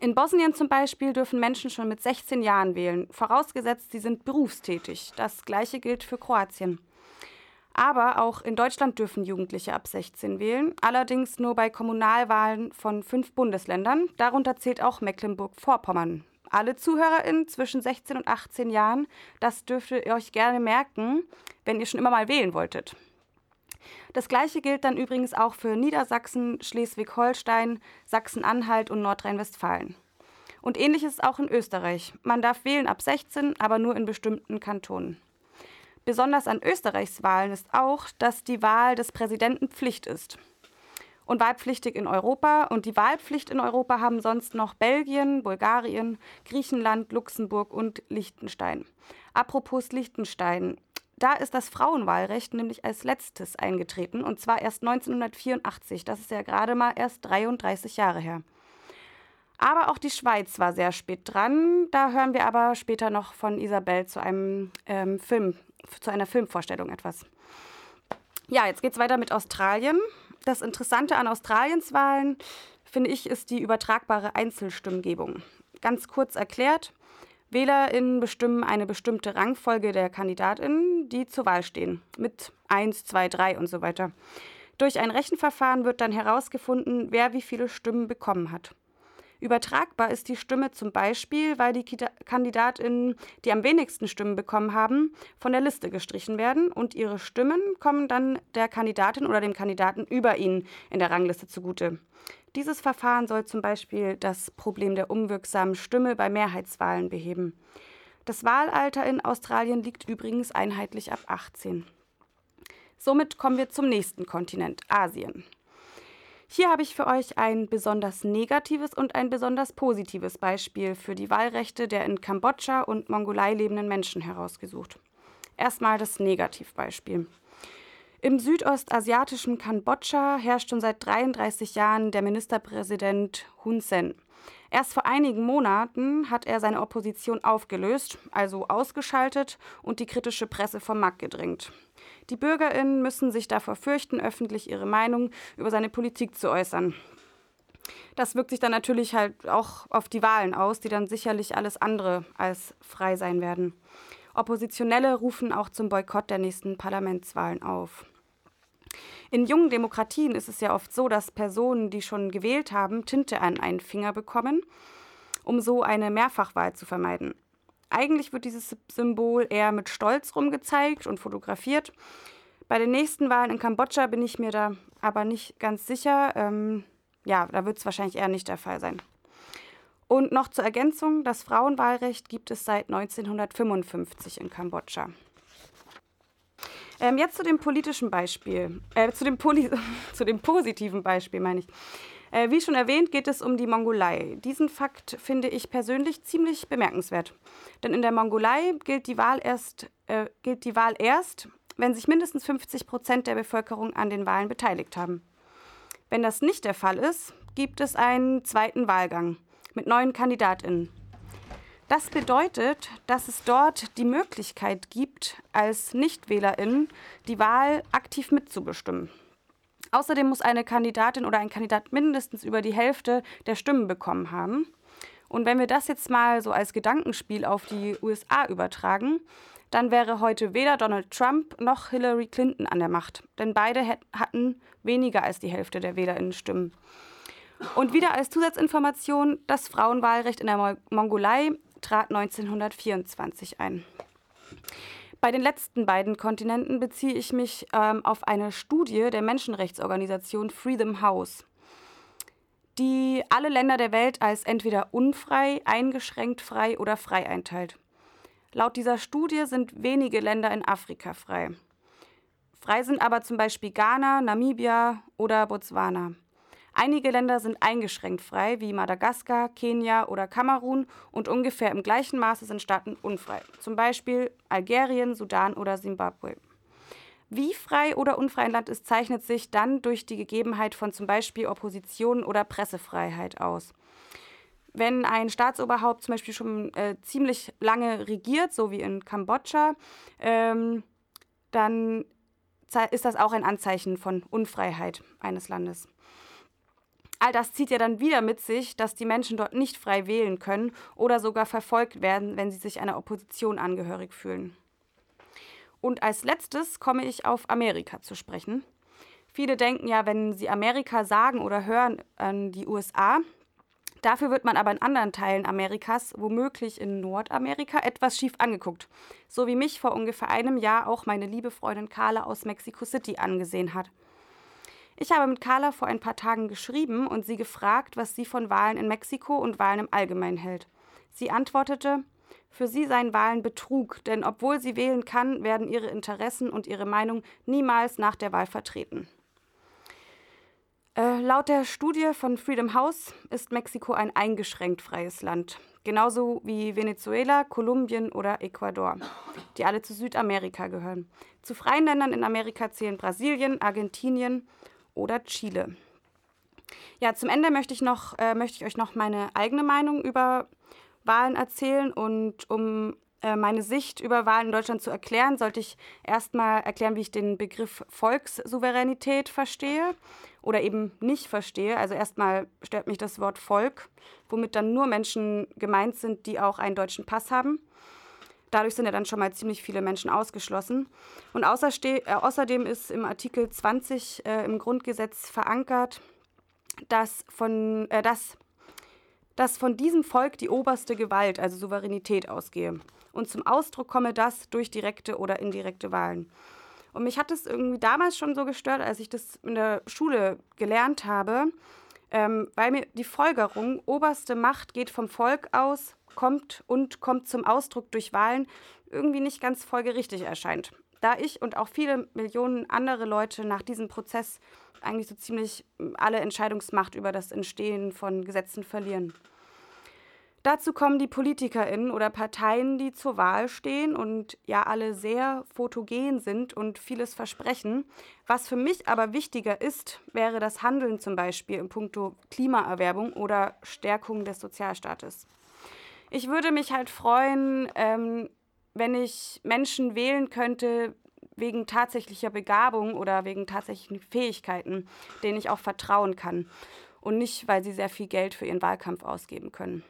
In Bosnien zum Beispiel dürfen Menschen schon mit 16 Jahren wählen, vorausgesetzt, sie sind berufstätig. Das gleiche gilt für Kroatien. Aber auch in Deutschland dürfen Jugendliche ab 16 wählen, allerdings nur bei Kommunalwahlen von fünf Bundesländern. Darunter zählt auch Mecklenburg-Vorpommern. Alle ZuhörerInnen zwischen 16 und 18 Jahren, das dürft ihr euch gerne merken, wenn ihr schon immer mal wählen wolltet. Das gleiche gilt dann übrigens auch für Niedersachsen, Schleswig-Holstein, Sachsen-Anhalt und Nordrhein-Westfalen. Und ähnlich ist es auch in Österreich. Man darf wählen ab 16, aber nur in bestimmten Kantonen. Besonders an Österreichs Wahlen ist auch, dass die Wahl des Präsidenten Pflicht ist. Und wahlpflichtig in Europa. Und die Wahlpflicht in Europa haben sonst noch Belgien, Bulgarien, Griechenland, Luxemburg und Liechtenstein. Apropos Liechtenstein. Da ist das Frauenwahlrecht nämlich als letztes eingetreten und zwar erst 1984. Das ist ja gerade mal erst 33 Jahre her. Aber auch die Schweiz war sehr spät dran. Da hören wir aber später noch von Isabel zu einem ähm, Film zu einer Filmvorstellung etwas. Ja, jetzt geht es weiter mit Australien. Das Interessante an Australiens Wahlen, finde ich, ist die übertragbare Einzelstimmgebung. Ganz kurz erklärt, WählerInnen bestimmen eine bestimmte Rangfolge der KandidatInnen, die zur Wahl stehen, mit 1, 2, 3 und so weiter. Durch ein Rechenverfahren wird dann herausgefunden, wer wie viele Stimmen bekommen hat. Übertragbar ist die Stimme zum Beispiel, weil die KandidatInnen, die am wenigsten Stimmen bekommen haben, von der Liste gestrichen werden und ihre Stimmen kommen dann der Kandidatin oder dem Kandidaten über ihnen in der Rangliste zugute. Dieses Verfahren soll zum Beispiel das Problem der unwirksamen Stimme bei Mehrheitswahlen beheben. Das Wahlalter in Australien liegt übrigens einheitlich ab 18. Somit kommen wir zum nächsten Kontinent, Asien. Hier habe ich für euch ein besonders negatives und ein besonders positives Beispiel für die Wahlrechte der in Kambodscha und Mongolei lebenden Menschen herausgesucht. Erstmal das Negativbeispiel. Im südostasiatischen Kambodscha herrscht schon seit 33 Jahren der Ministerpräsident Hun Sen. Erst vor einigen Monaten hat er seine Opposition aufgelöst, also ausgeschaltet und die kritische Presse vom Markt gedrängt. Die Bürgerinnen müssen sich davor fürchten, öffentlich ihre Meinung über seine Politik zu äußern. Das wirkt sich dann natürlich halt auch auf die Wahlen aus, die dann sicherlich alles andere als frei sein werden. Oppositionelle rufen auch zum Boykott der nächsten Parlamentswahlen auf. In jungen Demokratien ist es ja oft so, dass Personen, die schon gewählt haben, Tinte an einen Finger bekommen, um so eine Mehrfachwahl zu vermeiden. Eigentlich wird dieses Symbol eher mit Stolz rumgezeigt und fotografiert. Bei den nächsten Wahlen in Kambodscha bin ich mir da aber nicht ganz sicher. Ähm, ja, da wird es wahrscheinlich eher nicht der Fall sein. Und noch zur Ergänzung, das Frauenwahlrecht gibt es seit 1955 in Kambodscha. Ähm, jetzt zu dem politischen Beispiel, äh, zu, dem Poli *laughs* zu dem positiven Beispiel meine ich. Äh, wie schon erwähnt, geht es um die Mongolei. Diesen Fakt finde ich persönlich ziemlich bemerkenswert. Denn in der Mongolei gilt die Wahl erst, äh, gilt die Wahl erst wenn sich mindestens 50 Prozent der Bevölkerung an den Wahlen beteiligt haben. Wenn das nicht der Fall ist, gibt es einen zweiten Wahlgang mit neuen Kandidatinnen. Das bedeutet, dass es dort die Möglichkeit gibt, als Nichtwählerin die Wahl aktiv mitzubestimmen. Außerdem muss eine Kandidatin oder ein Kandidat mindestens über die Hälfte der Stimmen bekommen haben. Und wenn wir das jetzt mal so als Gedankenspiel auf die USA übertragen, dann wäre heute weder Donald Trump noch Hillary Clinton an der Macht. Denn beide hatten weniger als die Hälfte der Wählerinnenstimmen. Und wieder als Zusatzinformation, das Frauenwahlrecht in der Mongolei trat 1924 ein. Bei den letzten beiden Kontinenten beziehe ich mich ähm, auf eine Studie der Menschenrechtsorganisation Freedom House, die alle Länder der Welt als entweder unfrei, eingeschränkt frei oder frei einteilt. Laut dieser Studie sind wenige Länder in Afrika frei. Frei sind aber zum Beispiel Ghana, Namibia oder Botswana. Einige Länder sind eingeschränkt frei, wie Madagaskar, Kenia oder Kamerun, und ungefähr im gleichen Maße sind Staaten unfrei, zum Beispiel Algerien, Sudan oder Simbabwe. Wie frei oder unfrei ein Land ist, zeichnet sich dann durch die Gegebenheit von zum Beispiel Opposition oder Pressefreiheit aus. Wenn ein Staatsoberhaupt zum Beispiel schon äh, ziemlich lange regiert, so wie in Kambodscha, ähm, dann ist das auch ein Anzeichen von Unfreiheit eines Landes. All das zieht ja dann wieder mit sich, dass die Menschen dort nicht frei wählen können oder sogar verfolgt werden, wenn sie sich einer Opposition angehörig fühlen. Und als letztes komme ich auf Amerika zu sprechen. Viele denken ja, wenn sie Amerika sagen oder hören an die USA, Dafür wird man aber in anderen Teilen Amerikas, womöglich in Nordamerika, etwas schief angeguckt. So wie mich vor ungefähr einem Jahr auch meine liebe Freundin Carla aus Mexico City angesehen hat. Ich habe mit Carla vor ein paar Tagen geschrieben und sie gefragt, was sie von Wahlen in Mexiko und Wahlen im Allgemeinen hält. Sie antwortete, für sie seien Wahlen Betrug, denn obwohl sie wählen kann, werden ihre Interessen und ihre Meinung niemals nach der Wahl vertreten. Äh, laut der Studie von Freedom House ist Mexiko ein eingeschränkt freies Land, genauso wie Venezuela, Kolumbien oder Ecuador, die alle zu Südamerika gehören. Zu freien Ländern in Amerika zählen Brasilien, Argentinien oder Chile. Ja, zum Ende möchte ich, noch, äh, möchte ich euch noch meine eigene Meinung über Wahlen erzählen und um äh, meine Sicht über Wahlen in Deutschland zu erklären, sollte ich erstmal erklären, wie ich den Begriff Volkssouveränität verstehe oder eben nicht verstehe. Also erstmal stört mich das Wort Volk, womit dann nur Menschen gemeint sind, die auch einen deutschen Pass haben. Dadurch sind ja dann schon mal ziemlich viele Menschen ausgeschlossen. Und äh, außerdem ist im Artikel 20 äh, im Grundgesetz verankert, dass, von, äh, dass, dass von diesem Volk die oberste Gewalt, also Souveränität, ausgehe. Und zum Ausdruck komme das durch direkte oder indirekte Wahlen. Und mich hat es irgendwie damals schon so gestört, als ich das in der Schule gelernt habe, ähm, weil mir die Folgerung, oberste Macht geht vom Volk aus, kommt und kommt zum Ausdruck durch Wahlen, irgendwie nicht ganz folgerichtig erscheint. Da ich und auch viele Millionen andere Leute nach diesem Prozess eigentlich so ziemlich alle Entscheidungsmacht über das Entstehen von Gesetzen verlieren. Dazu kommen die PolitikerInnen oder Parteien, die zur Wahl stehen und ja alle sehr fotogen sind und vieles versprechen. Was für mich aber wichtiger ist, wäre das Handeln zum Beispiel in puncto Klimaerwerbung oder Stärkung des Sozialstaates. Ich würde mich halt freuen, ähm, wenn ich Menschen wählen könnte wegen tatsächlicher Begabung oder wegen tatsächlichen Fähigkeiten, denen ich auch vertrauen kann und nicht, weil sie sehr viel Geld für ihren Wahlkampf ausgeben können.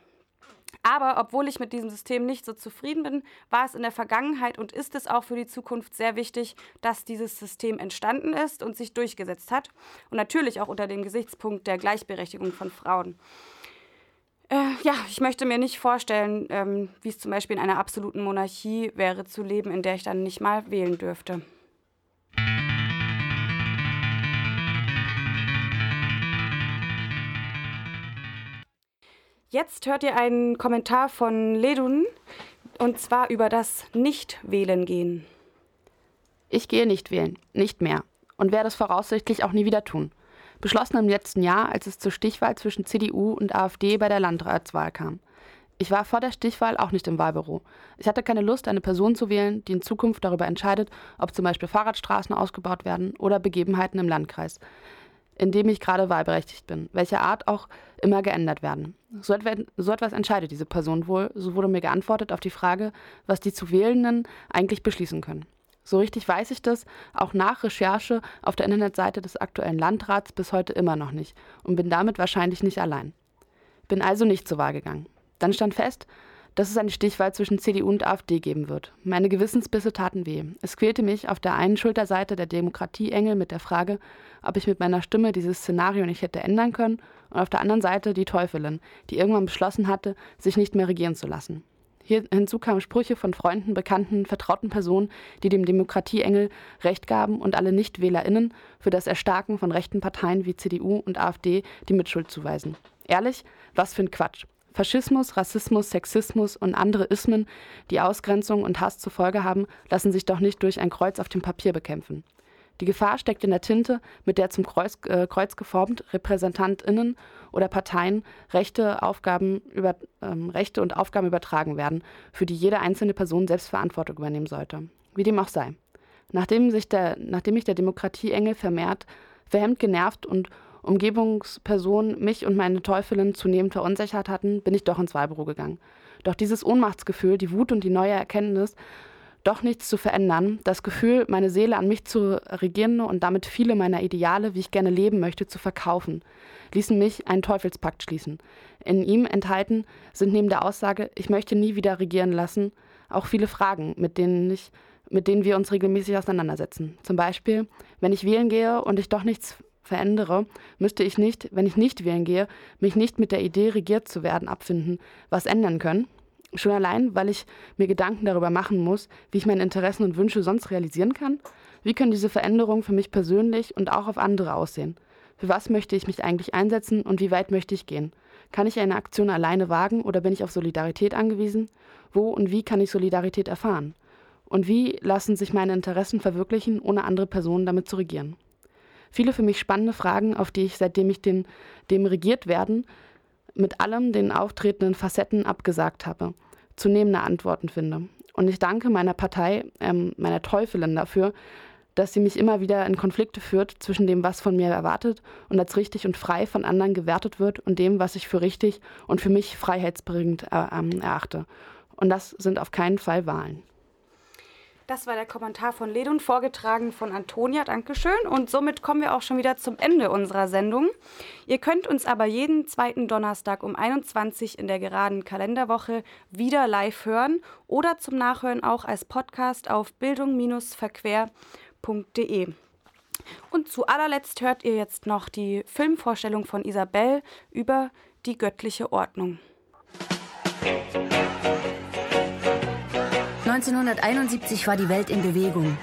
Aber obwohl ich mit diesem System nicht so zufrieden bin, war es in der Vergangenheit und ist es auch für die Zukunft sehr wichtig, dass dieses System entstanden ist und sich durchgesetzt hat. Und natürlich auch unter dem Gesichtspunkt der Gleichberechtigung von Frauen. Äh, ja, ich möchte mir nicht vorstellen, ähm, wie es zum Beispiel in einer absoluten Monarchie wäre, zu leben, in der ich dann nicht mal wählen dürfte. Jetzt hört ihr einen Kommentar von Ledun und zwar über das Nicht-Wählen gehen. Ich gehe nicht wählen, nicht mehr und werde es voraussichtlich auch nie wieder tun. Beschlossen im letzten Jahr, als es zur Stichwahl zwischen CDU und AfD bei der Landratswahl kam. Ich war vor der Stichwahl auch nicht im Wahlbüro. Ich hatte keine Lust, eine Person zu wählen, die in Zukunft darüber entscheidet, ob zum Beispiel Fahrradstraßen ausgebaut werden oder Begebenheiten im Landkreis in dem ich gerade wahlberechtigt bin, welcher Art auch immer geändert werden. So, so etwas entscheidet diese Person wohl, so wurde mir geantwortet auf die Frage, was die zu Wählenden eigentlich beschließen können. So richtig weiß ich das, auch nach Recherche auf der Internetseite des aktuellen Landrats bis heute immer noch nicht und bin damit wahrscheinlich nicht allein. Bin also nicht zur Wahl gegangen. Dann stand fest, dass es eine Stichwahl zwischen CDU und AfD geben wird. Meine Gewissensbisse taten weh. Es quälte mich auf der einen Schulterseite der Demokratieengel mit der Frage, ob ich mit meiner Stimme dieses Szenario nicht hätte ändern können, und auf der anderen Seite die Teufelin, die irgendwann beschlossen hatte, sich nicht mehr regieren zu lassen. Hier, hinzu kamen Sprüche von Freunden, Bekannten, vertrauten Personen, die dem Demokratieengel Recht gaben und alle NichtwählerInnen für das Erstarken von rechten Parteien wie CDU und AfD die Mitschuld zuweisen. Ehrlich, was für ein Quatsch. Faschismus, Rassismus, Sexismus und andere Ismen, die Ausgrenzung und Hass zur Folge haben, lassen sich doch nicht durch ein Kreuz auf dem Papier bekämpfen. Die Gefahr steckt in der Tinte, mit der zum Kreuz, äh, Kreuz geformt RepräsentantInnen oder Parteien Rechte, Aufgaben über, ähm, Rechte und Aufgaben übertragen werden, für die jede einzelne Person selbst Verantwortung übernehmen sollte. Wie dem auch sei. Nachdem, sich der, nachdem mich der Demokratieengel vermehrt, verhemmt, genervt und Umgebungspersonen mich und meine Teufelin zunehmend verunsichert hatten, bin ich doch ins Wahlbüro gegangen. Doch dieses Ohnmachtsgefühl, die Wut und die neue Erkenntnis, doch nichts zu verändern, das Gefühl, meine Seele an mich zu regieren und damit viele meiner Ideale, wie ich gerne leben möchte, zu verkaufen, ließen mich einen Teufelspakt schließen. In ihm enthalten sind neben der Aussage, ich möchte nie wieder regieren lassen, auch viele Fragen, mit denen ich mit denen wir uns regelmäßig auseinandersetzen. Zum Beispiel, wenn ich wählen gehe und ich doch nichts verändere, müsste ich nicht, wenn ich nicht wählen gehe, mich nicht mit der Idee, regiert zu werden, abfinden, was ändern können. Schon allein, weil ich mir Gedanken darüber machen muss, wie ich meine Interessen und Wünsche sonst realisieren kann. Wie können diese Veränderungen für mich persönlich und auch auf andere aussehen? Für was möchte ich mich eigentlich einsetzen und wie weit möchte ich gehen? Kann ich eine Aktion alleine wagen oder bin ich auf Solidarität angewiesen? Wo und wie kann ich Solidarität erfahren? Und wie lassen sich meine Interessen verwirklichen, ohne andere Personen damit zu regieren? viele für mich spannende Fragen, auf die ich, seitdem ich den, dem regiert werden, mit allem den auftretenden Facetten abgesagt habe, zunehmende Antworten finde. Und ich danke meiner Partei, ähm, meiner Teufelin dafür, dass sie mich immer wieder in Konflikte führt zwischen dem, was von mir erwartet und als richtig und frei von anderen gewertet wird und dem, was ich für richtig und für mich freiheitsbringend äh, ähm, erachte. Und das sind auf keinen Fall Wahlen. Das war der Kommentar von Ledun, vorgetragen von Antonia. Dankeschön. Und somit kommen wir auch schon wieder zum Ende unserer Sendung. Ihr könnt uns aber jeden zweiten Donnerstag um 21 in der geraden Kalenderwoche wieder live hören oder zum Nachhören auch als Podcast auf bildung-verquer.de. Und zu allerletzt hört ihr jetzt noch die Filmvorstellung von Isabel über die göttliche Ordnung. 1971 war die Welt in Bewegung.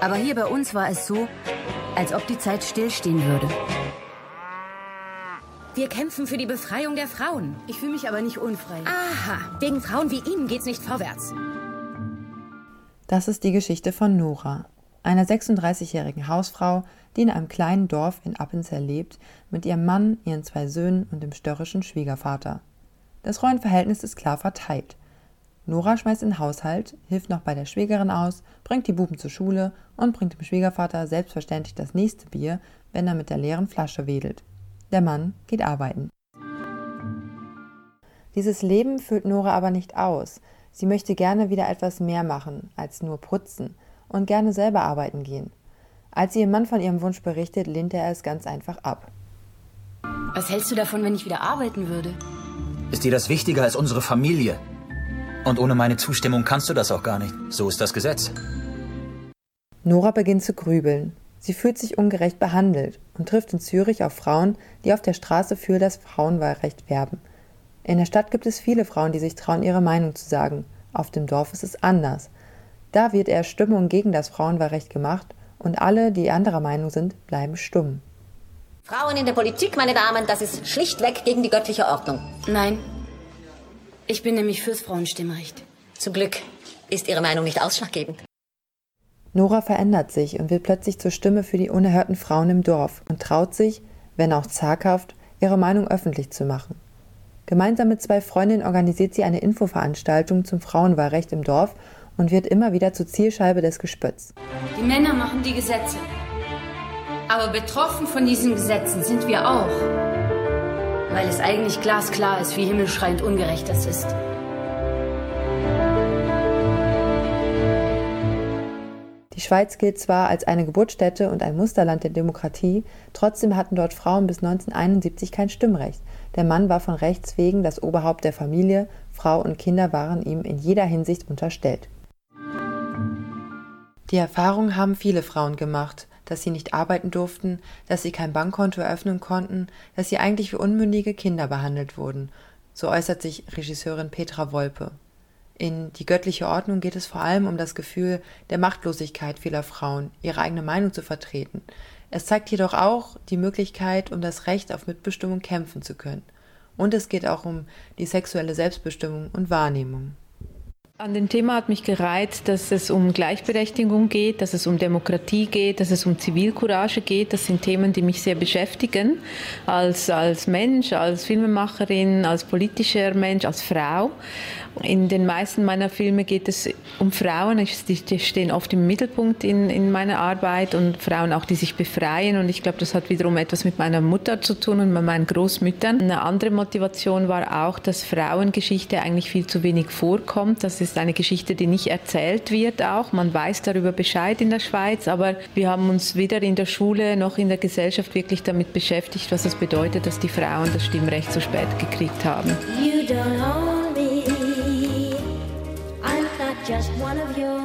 Aber hier bei uns war es so, als ob die Zeit stillstehen würde. Wir kämpfen für die Befreiung der Frauen. Ich fühle mich aber nicht unfrei. Aha, wegen Frauen wie Ihnen geht's nicht vorwärts. Das ist die Geschichte von Nora, einer 36-jährigen Hausfrau, die in einem kleinen Dorf in Appenzell lebt, mit ihrem Mann, ihren zwei Söhnen und dem störrischen Schwiegervater. Das Rollenverhältnis ist klar verteilt. Nora schmeißt den Haushalt, hilft noch bei der Schwägerin aus, bringt die Buben zur Schule und bringt dem Schwiegervater selbstverständlich das nächste Bier, wenn er mit der leeren Flasche wedelt. Der Mann geht arbeiten. Dieses Leben füllt Nora aber nicht aus. Sie möchte gerne wieder etwas mehr machen als nur putzen und gerne selber arbeiten gehen. Als sie ihrem Mann von ihrem Wunsch berichtet, lehnt er es ganz einfach ab. Was hältst du davon, wenn ich wieder arbeiten würde? Ist dir das wichtiger als unsere Familie? Und ohne meine Zustimmung kannst du das auch gar nicht. So ist das Gesetz. Nora beginnt zu grübeln. Sie fühlt sich ungerecht behandelt und trifft in Zürich auf Frauen, die auf der Straße für das Frauenwahlrecht werben. In der Stadt gibt es viele Frauen, die sich trauen, ihre Meinung zu sagen. Auf dem Dorf ist es anders. Da wird eher Stimmung gegen das Frauenwahlrecht gemacht und alle, die anderer Meinung sind, bleiben stumm. Frauen in der Politik, meine Damen, das ist schlichtweg gegen die göttliche Ordnung. Nein, ich bin nämlich fürs Frauenstimmrecht. Zum Glück ist Ihre Meinung nicht ausschlaggebend. Nora verändert sich und wird plötzlich zur Stimme für die unerhörten Frauen im Dorf und traut sich, wenn auch zaghaft, ihre Meinung öffentlich zu machen. Gemeinsam mit zwei Freundinnen organisiert sie eine Infoveranstaltung zum Frauenwahlrecht im Dorf und wird immer wieder zur Zielscheibe des Gespötts. Die Männer machen die Gesetze. Aber betroffen von diesen Gesetzen sind wir auch weil es eigentlich glasklar ist, wie himmelschreiend ungerecht das ist. Die Schweiz gilt zwar als eine Geburtsstätte und ein Musterland der Demokratie, trotzdem hatten dort Frauen bis 1971 kein Stimmrecht. Der Mann war von Rechts wegen das Oberhaupt der Familie, Frau und Kinder waren ihm in jeder Hinsicht unterstellt. Die Erfahrung haben viele Frauen gemacht dass sie nicht arbeiten durften, dass sie kein Bankkonto eröffnen konnten, dass sie eigentlich wie unmündige Kinder behandelt wurden. So äußert sich Regisseurin Petra Wolpe. In Die göttliche Ordnung geht es vor allem um das Gefühl der Machtlosigkeit vieler Frauen, ihre eigene Meinung zu vertreten. Es zeigt jedoch auch die Möglichkeit, um das Recht auf Mitbestimmung kämpfen zu können. Und es geht auch um die sexuelle Selbstbestimmung und Wahrnehmung. An dem Thema hat mich gereizt, dass es um Gleichberechtigung geht, dass es um Demokratie geht, dass es um Zivilcourage geht. Das sind Themen, die mich sehr beschäftigen. Als, als Mensch, als Filmemacherin, als politischer Mensch, als Frau. In den meisten meiner Filme geht es um Frauen, die stehen oft im Mittelpunkt in, in meiner Arbeit und Frauen auch, die sich befreien. Und ich glaube, das hat wiederum etwas mit meiner Mutter zu tun und mit meinen Großmüttern. Eine andere Motivation war auch, dass Frauengeschichte eigentlich viel zu wenig vorkommt. Das ist eine Geschichte, die nicht erzählt wird auch. Man weiß darüber Bescheid in der Schweiz, aber wir haben uns weder in der Schule noch in der Gesellschaft wirklich damit beschäftigt, was es bedeutet, dass die Frauen das Stimmrecht so spät gekriegt haben. You don't. I'm not just one of yours.